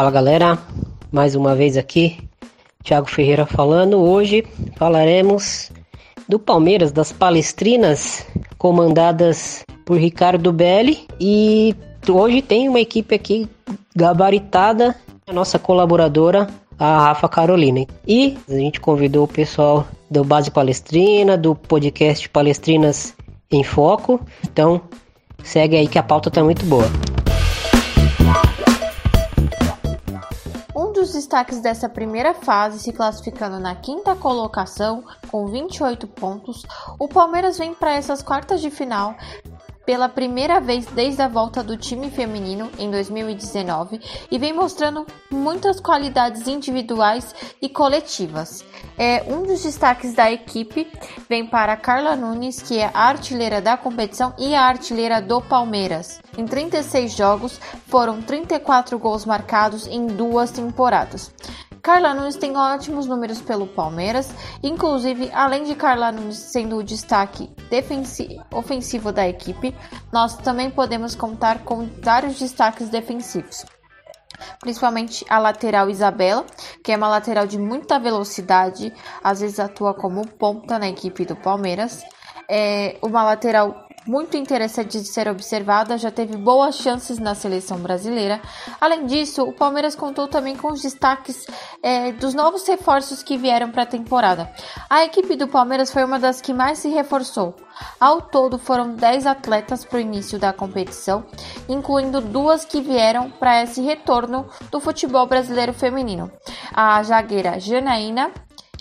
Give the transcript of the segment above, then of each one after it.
Fala galera, mais uma vez aqui, Thiago Ferreira falando. Hoje falaremos do Palmeiras, das Palestrinas, comandadas por Ricardo Belli. E hoje tem uma equipe aqui gabaritada, a nossa colaboradora, a Rafa Carolina. E a gente convidou o pessoal do Base Palestrina, do podcast Palestrinas em Foco. Então segue aí que a pauta tá muito boa. Dos destaques dessa primeira fase, se classificando na quinta colocação com 28 pontos, o Palmeiras vem para essas quartas de final pela primeira vez desde a volta do time feminino em 2019 e vem mostrando muitas qualidades individuais e coletivas. É, um dos destaques da equipe vem para Carla Nunes, que é a artilheira da competição e a artilheira do Palmeiras. Em 36 jogos, foram 34 gols marcados em duas temporadas. Carla Nunes tem ótimos números pelo Palmeiras, inclusive, além de Carla Nunes sendo o destaque ofensivo da equipe, nós também podemos contar com vários destaques defensivos principalmente a lateral Isabela, que é uma lateral de muita velocidade, às vezes atua como ponta na equipe do Palmeiras. É uma lateral muito interessante de ser observada, já teve boas chances na seleção brasileira. Além disso, o Palmeiras contou também com os destaques é, dos novos reforços que vieram para a temporada. A equipe do Palmeiras foi uma das que mais se reforçou. Ao todo, foram 10 atletas para o início da competição, incluindo duas que vieram para esse retorno do futebol brasileiro feminino: a zagueira Janaína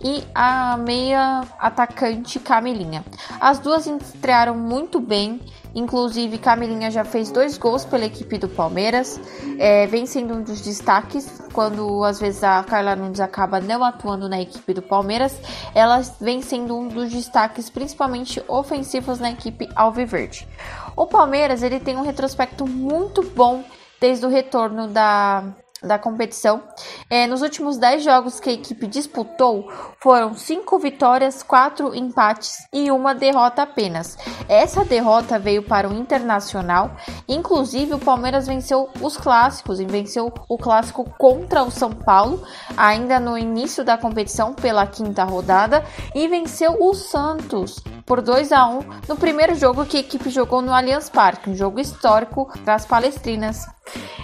e a meia atacante Camilinha. As duas estrearam muito bem, inclusive Camilinha já fez dois gols pela equipe do Palmeiras, é, vem sendo um dos destaques quando às vezes a Carla Nunes acaba não atuando na equipe do Palmeiras, ela vem sendo um dos destaques principalmente ofensivos na equipe Alviverde. O Palmeiras ele tem um retrospecto muito bom desde o retorno da da competição. É, nos últimos 10 jogos que a equipe disputou, foram 5 vitórias, 4 empates e uma derrota apenas. Essa derrota veio para o Internacional, inclusive o Palmeiras venceu os clássicos, e venceu o clássico contra o São Paulo, ainda no início da competição, pela quinta rodada, e venceu o Santos por 2 a 1 no primeiro jogo que a equipe jogou no Allianz Parque, um jogo histórico das Palestrinas.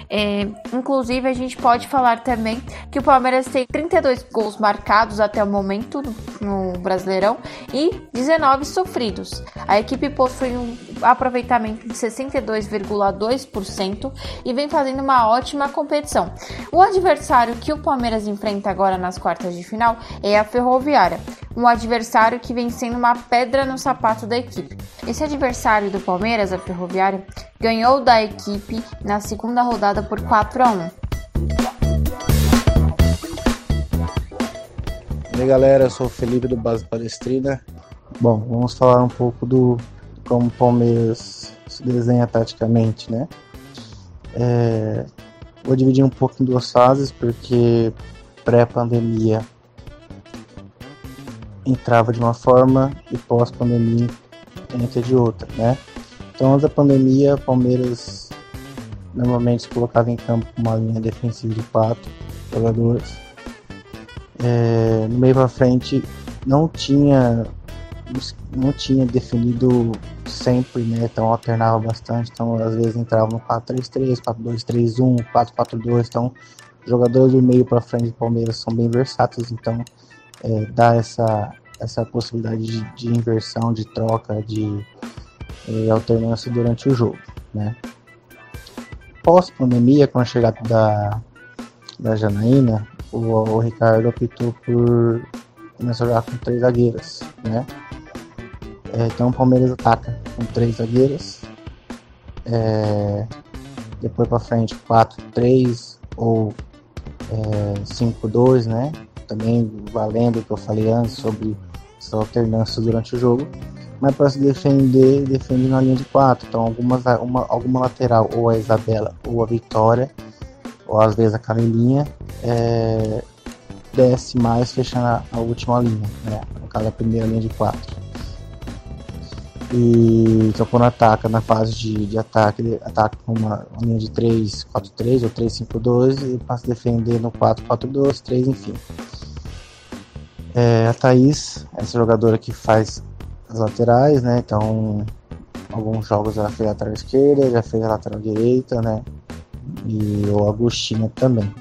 É, inclusive, a gente pode falar também que o Palmeiras tem 32 gols marcados até o momento no Brasileirão e 19 sofridos. A equipe possui um aproveitamento de 62,2% e vem fazendo uma ótima competição. O adversário que o Palmeiras enfrenta agora nas quartas de final é a Ferroviária, um adversário que vem sendo uma pedra no sapato da equipe. Esse adversário do Palmeiras, a Ferroviária, ganhou da equipe na segunda rodada por 4 a 1. E aí galera, eu sou o Felipe do Base Palestrina. Bom, vamos falar um pouco do como o Palmeiras se desenha taticamente, né? É, vou dividir um pouco em duas fases, porque pré-pandemia entrava de uma forma e pós-pandemia entra de outra, né? Então, antes da pandemia, Palmeiras normalmente se colocava em campo uma linha defensiva de quatro jogadores. É, no meio para frente, não tinha não tinha definido sempre, né? Então alternava bastante. Então às vezes entrava no 4-3-3, 4-2-3-1, 4-4-2. Então jogadores do meio para frente do Palmeiras são bem versáteis. Então é, dá essa, essa possibilidade de, de inversão, de troca, de é, alternância durante o jogo, né? Pós-pandemia, com a chegada da, da Janaína, o, o Ricardo optou por começar a jogar com três zagueiras, né? É, então o Palmeiras ataca com três zagueiras. É, depois para frente 4-3 ou é, 5-2, né? Também valendo o que eu falei antes sobre essa alternância durante o jogo. Mas para se defender, defende na linha de 4. Então algumas, uma, alguma lateral, ou a Isabela ou a Vitória, ou às vezes a Camilinha, é, desce mais fechando a, a última linha, né? no caso a primeira linha de 4. E então quando ataca na fase de, de ataque, ele ataca com uma, uma linha de 3-4-3 ou 3-5-2 e passa a defender no 4-4-2, 3, enfim. É, a Thaís, essa jogadora que faz as laterais, né? Então, alguns jogos ela fez a lateral esquerda, já fez a lateral direita, né? E o Agostinho também.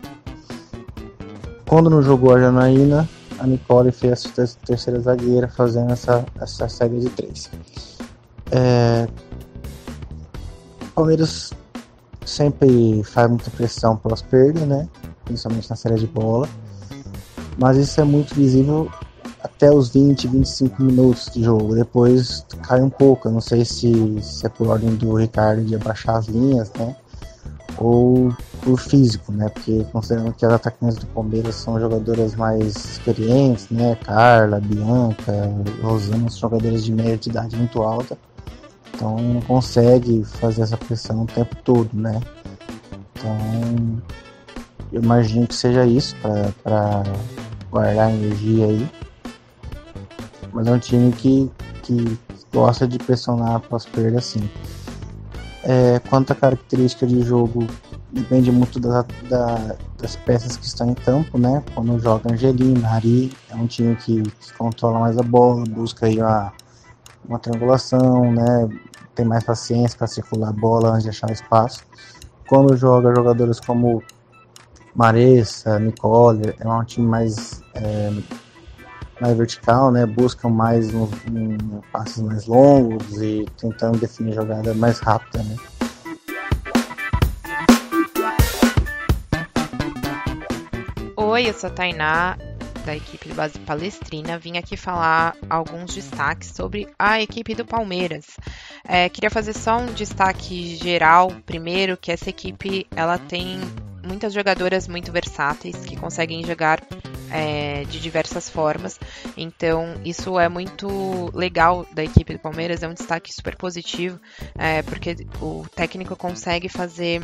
Quando não jogou a Janaína, a Nicole fez a terceira zagueira, fazendo essa, essa série de três. É... Palmeiras sempre faz muita pressão pelas perdas, né? Principalmente na série de bola. Mas isso é muito visível até os 20, 25 minutos de jogo. Depois cai um pouco. Eu não sei se, se é por ordem do Ricardo de abaixar as linhas, né? Ou por físico, né? Porque considerando que as atacantes do Palmeiras são jogadoras mais experientes, né? Carla, Bianca, Rosana são jogadoras de média de idade muito alta. Então não consegue fazer essa pressão o tempo todo, né? Então eu imagino que seja isso para guardar energia aí. Mas é um time que, que gosta de pressionar após perda assim. É, quanto à característica de jogo, depende muito da, da, das peças que estão em campo, né? Quando joga Angelina, Ari, é um time que, que controla mais a bola, busca aí uma, uma triangulação, né? Tem mais paciência para circular a bola antes de achar espaço. Quando joga jogadores como Maressa, Nicole, é um time mais é, mais vertical, né? Buscam mais um, um, passes mais longos e tentando definir jogada mais rápida, né? Oi, eu sou a Tainá, da equipe do Base Palestrina. Vim aqui falar alguns destaques sobre a equipe do Palmeiras. É, queria fazer só um destaque geral, primeiro, que essa equipe ela tem muitas jogadoras muito versáteis que conseguem jogar é, de diversas formas. Então, isso é muito legal da equipe do Palmeiras, é um destaque super positivo, é, porque o técnico consegue fazer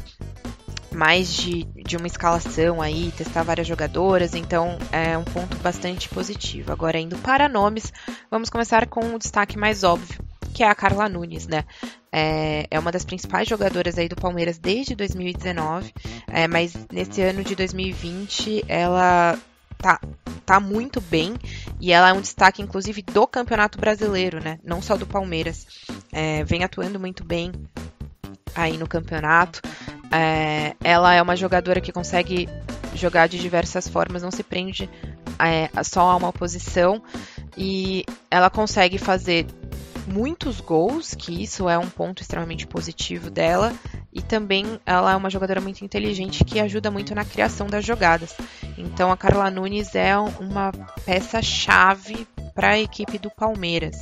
mais de, de uma escalação aí, testar várias jogadoras, então é um ponto bastante positivo. Agora, indo para nomes, vamos começar com o destaque mais óbvio, que é a Carla Nunes, né? É, é, uma das principais jogadoras aí do Palmeiras desde 2019, é, mas nesse ano de 2020 ela tá, tá muito bem e ela é um destaque, inclusive, do Campeonato Brasileiro, né? Não só do Palmeiras. É, vem atuando muito bem aí no campeonato. É, ela é uma jogadora que consegue jogar de diversas formas, não se prende é, só a uma posição e ela consegue fazer muitos gols, que isso é um ponto extremamente positivo dela, e também ela é uma jogadora muito inteligente que ajuda muito na criação das jogadas. Então a Carla Nunes é uma peça-chave para a equipe do Palmeiras.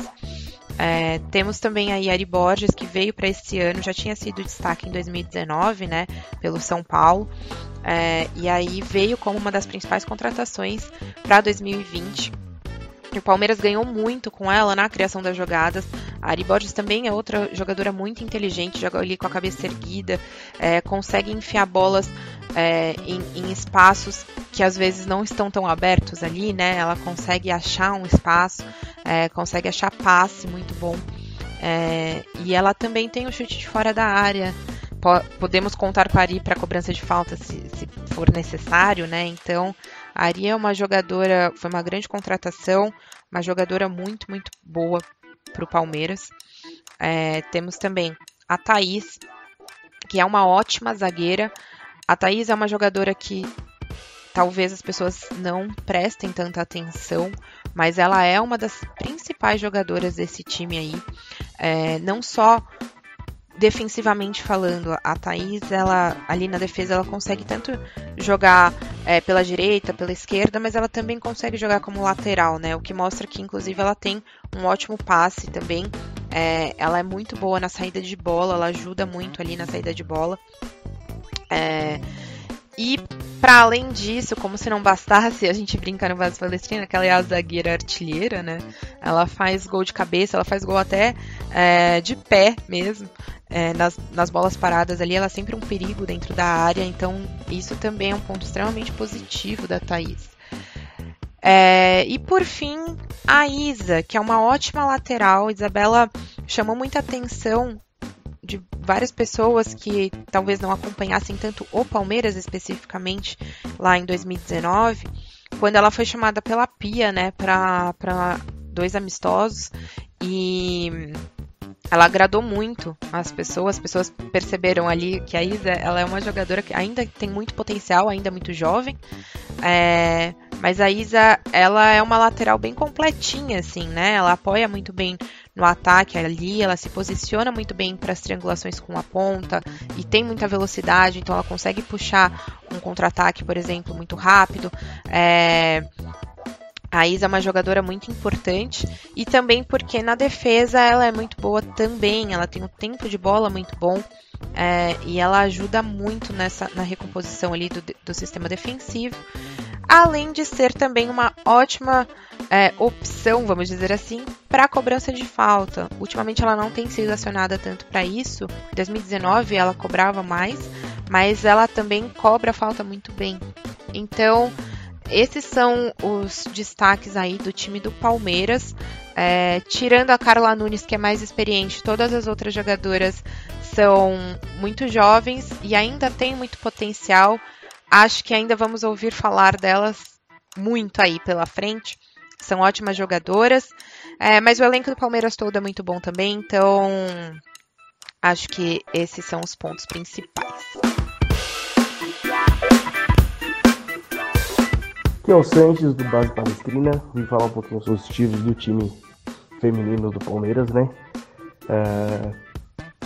É, temos também a Yari Borges, que veio para esse ano, já tinha sido destaque em 2019, né, pelo São Paulo, é, e aí veio como uma das principais contratações para 2020 o Palmeiras ganhou muito com ela na criação das jogadas. A Ari Borges também é outra jogadora muito inteligente, joga ali com a cabeça erguida, é, consegue enfiar bolas é, em, em, espaços que às vezes não estão tão abertos ali, né? Ela consegue achar um espaço, é, consegue achar passe muito bom. É, e ela também tem o chute de fora da área. Podemos contar com a Ari para cobrança de falta se, se for necessário, né? Então a Ari é uma jogadora, foi uma grande contratação, uma jogadora muito, muito boa para o Palmeiras. É, temos também a Thaís, que é uma ótima zagueira. A Thaís é uma jogadora que talvez as pessoas não prestem tanta atenção, mas ela é uma das principais jogadoras desse time aí. É, não só defensivamente falando, a Thaís, ela ali na defesa, ela consegue tanto jogar é, pela direita, pela esquerda, mas ela também consegue jogar como lateral, né? O que mostra que, inclusive, ela tem um ótimo passe também. É, ela é muito boa na saída de bola, ela ajuda muito ali na saída de bola. É, e para além disso, como se não bastasse, a gente brinca no Vaz Palestrina que ela é a zagueira artilheira, né? Ela faz gol de cabeça, ela faz gol até é, de pé mesmo. É, nas, nas bolas paradas ali, ela é sempre um perigo dentro da área, então isso também é um ponto extremamente positivo da Thaís. É, e por fim, a Isa, que é uma ótima lateral. Isabela chamou muita atenção de várias pessoas que talvez não acompanhassem tanto o Palmeiras especificamente lá em 2019, quando ela foi chamada pela Pia, né, para dois amistosos. E ela agradou muito as pessoas, as pessoas perceberam ali que a Isa ela é uma jogadora que ainda tem muito potencial, ainda muito jovem, é, mas a Isa ela é uma lateral bem completinha, assim, né? Ela apoia muito bem no ataque ali, ela se posiciona muito bem para as triangulações com a ponta e tem muita velocidade, então ela consegue puxar um contra-ataque, por exemplo, muito rápido. É, a Isa é uma jogadora muito importante e também porque na defesa ela é muito boa também. Ela tem um tempo de bola muito bom é, e ela ajuda muito nessa na recomposição ali do, do sistema defensivo. Além de ser também uma ótima é, opção, vamos dizer assim, para cobrança de falta. Ultimamente ela não tem sido acionada tanto para isso. Em 2019 ela cobrava mais, mas ela também cobra falta muito bem. Então esses são os destaques aí do time do Palmeiras. É, tirando a Carla Nunes, que é mais experiente, todas as outras jogadoras são muito jovens e ainda têm muito potencial. Acho que ainda vamos ouvir falar delas muito aí pela frente. São ótimas jogadoras, é, mas o elenco do Palmeiras todo é muito bom também, então acho que esses são os pontos principais. Aqui é o Sanches do Base Palestrina, vim falar um pouquinho sobre os times do time feminino do Palmeiras, né? Uh,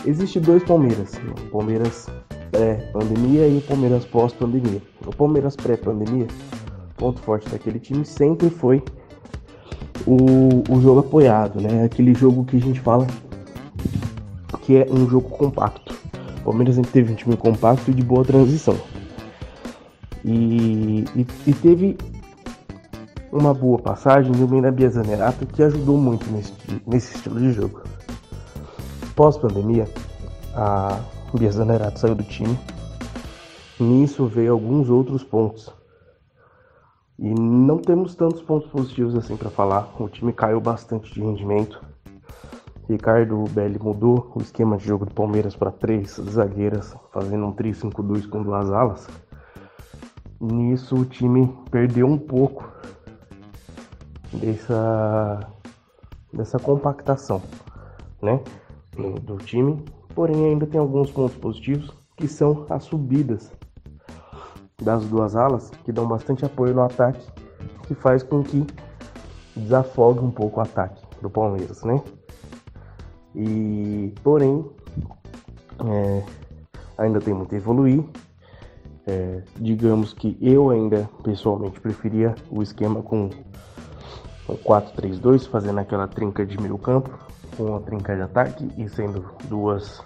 existe dois Palmeiras, o Palmeiras pré-pandemia e o Palmeiras pós-pandemia. O Palmeiras pré-pandemia, ponto forte daquele time sempre foi o, o jogo apoiado, né? Aquele jogo que a gente fala que é um jogo compacto. O Palmeiras sempre teve um time compacto e de boa transição. E, e, e teve uma boa passagem do Mina Bia Zanerato que ajudou muito nesse, nesse estilo de jogo. Pós-pandemia, a Bia Zanerato saiu do time. Nisso veio alguns outros pontos. E não temos tantos pontos positivos assim para falar. O time caiu bastante de rendimento. Ricardo Belli mudou o esquema de jogo do Palmeiras para três zagueiras, fazendo um 3-5-2 com duas alas. Nisso o time perdeu um pouco dessa, dessa compactação né, do time, porém ainda tem alguns pontos positivos que são as subidas das duas alas que dão bastante apoio no ataque, que faz com que desafogue um pouco o ataque do Palmeiras, né? E porém é, ainda tem muito a evoluir é, digamos que eu ainda pessoalmente preferia o esquema com o 4-3-2, fazendo aquela trinca de meio campo, com a trinca de ataque e sendo duas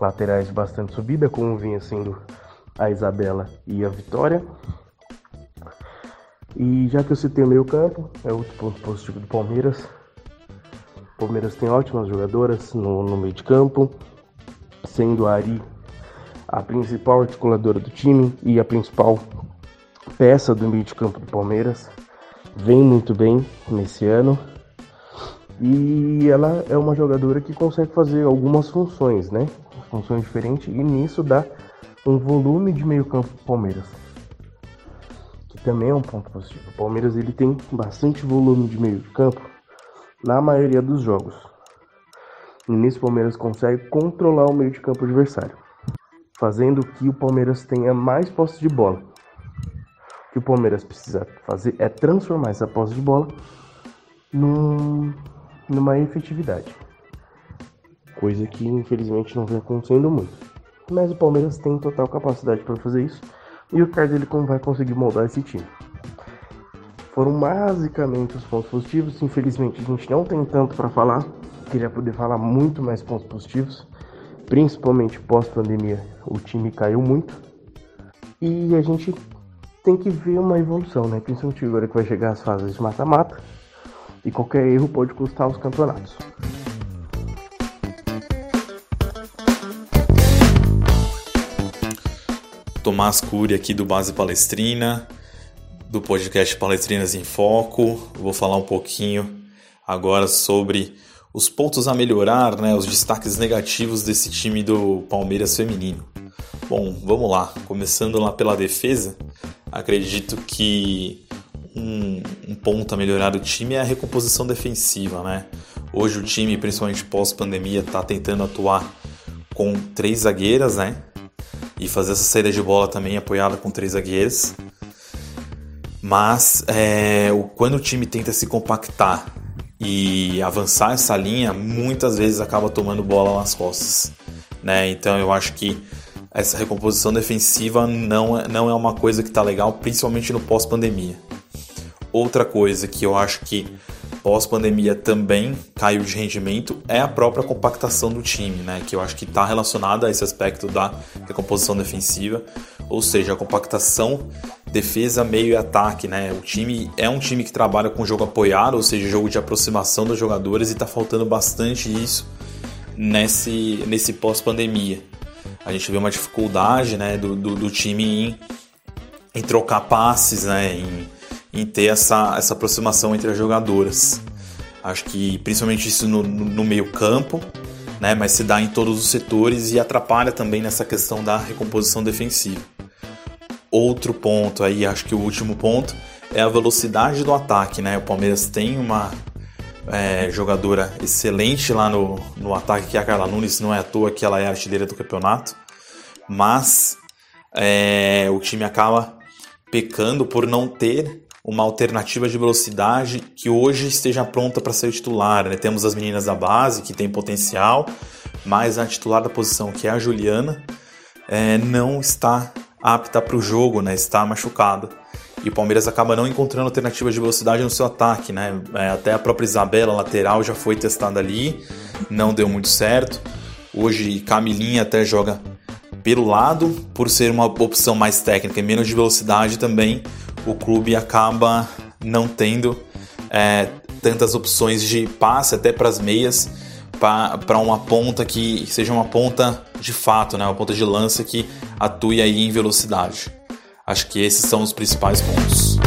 laterais bastante subida, como vinha sendo a Isabela e a Vitória. E já que eu citei o meio campo, é outro ponto positivo do Palmeiras. O Palmeiras tem ótimas jogadoras no, no meio de campo, sendo a Ari a principal articuladora do time e a principal peça do meio de campo do Palmeiras. Vem muito bem nesse ano. E ela é uma jogadora que consegue fazer algumas funções, né? Funções diferentes, e nisso dá um volume de meio campo do Palmeiras. Que também é um ponto positivo. O Palmeiras ele tem bastante volume de meio campo na maioria dos jogos. E nisso o Palmeiras consegue controlar o meio de campo adversário fazendo que o Palmeiras tenha mais posse de bola. Que o Palmeiras precisa fazer é transformar essa posse de bola num, numa efetividade. Coisa que infelizmente não vem acontecendo muito. Mas o Palmeiras tem total capacidade para fazer isso e o como vai conseguir moldar esse time. Foram basicamente os pontos positivos. Infelizmente a gente não tem tanto para falar. Queria poder falar muito mais pontos positivos principalmente pós-pandemia, o time caiu muito. E a gente tem que ver uma evolução, né? Principalmente agora que vai chegar as fases de mata-mata. E qualquer erro pode custar os campeonatos. Tomás Cury aqui do Base Palestrina, do podcast Palestrinas em Foco. Vou falar um pouquinho agora sobre os pontos a melhorar, né, os destaques negativos desse time do Palmeiras feminino. Bom, vamos lá. Começando lá pela defesa, acredito que um, um ponto a melhorar do time é a recomposição defensiva, né? Hoje o time, principalmente pós-pandemia, está tentando atuar com três zagueiras, né? E fazer essa saída de bola também apoiada com três zagueiras. Mas é, quando o time tenta se compactar e avançar essa linha, muitas vezes acaba tomando bola nas costas. Né? Então eu acho que essa recomposição defensiva não é, não é uma coisa que está legal, principalmente no pós-pandemia. Outra coisa que eu acho que pós-pandemia também caiu de rendimento é a própria compactação do time, né? que eu acho que está relacionada a esse aspecto da recomposição defensiva, ou seja, a compactação defesa, meio e ataque, né? O time é um time que trabalha com jogo apoiado, ou seja, jogo de aproximação dos jogadores e está faltando bastante isso nesse, nesse pós-pandemia. A gente vê uma dificuldade né, do, do, do time em, em, trocar passes, né, em, em, ter essa, essa aproximação entre as jogadoras. Acho que principalmente isso no, no, meio campo, né, mas se dá em todos os setores e atrapalha também nessa questão da recomposição defensiva. Outro ponto aí, acho que o último ponto, é a velocidade do ataque, né? O Palmeiras tem uma é, jogadora excelente lá no, no ataque, que é a Carla Nunes, não é à toa que ela é artilheira do campeonato, mas é, o time acaba pecando por não ter uma alternativa de velocidade que hoje esteja pronta para ser titular. Né? Temos as meninas da base que tem potencial, mas a titular da posição, que é a Juliana, é, não está apta para o jogo, né? Está machucada. E o Palmeiras acaba não encontrando alternativas de velocidade no seu ataque, né? É, até a própria Isabela, lateral, já foi testada ali, não deu muito certo. Hoje Camilinha até joga pelo lado, por ser uma opção mais técnica e menos de velocidade também, o clube acaba não tendo é, tantas opções de passe até para as meias para uma ponta que seja uma ponta de fato, né? uma ponta de lança que atue aí em velocidade. Acho que esses são os principais pontos.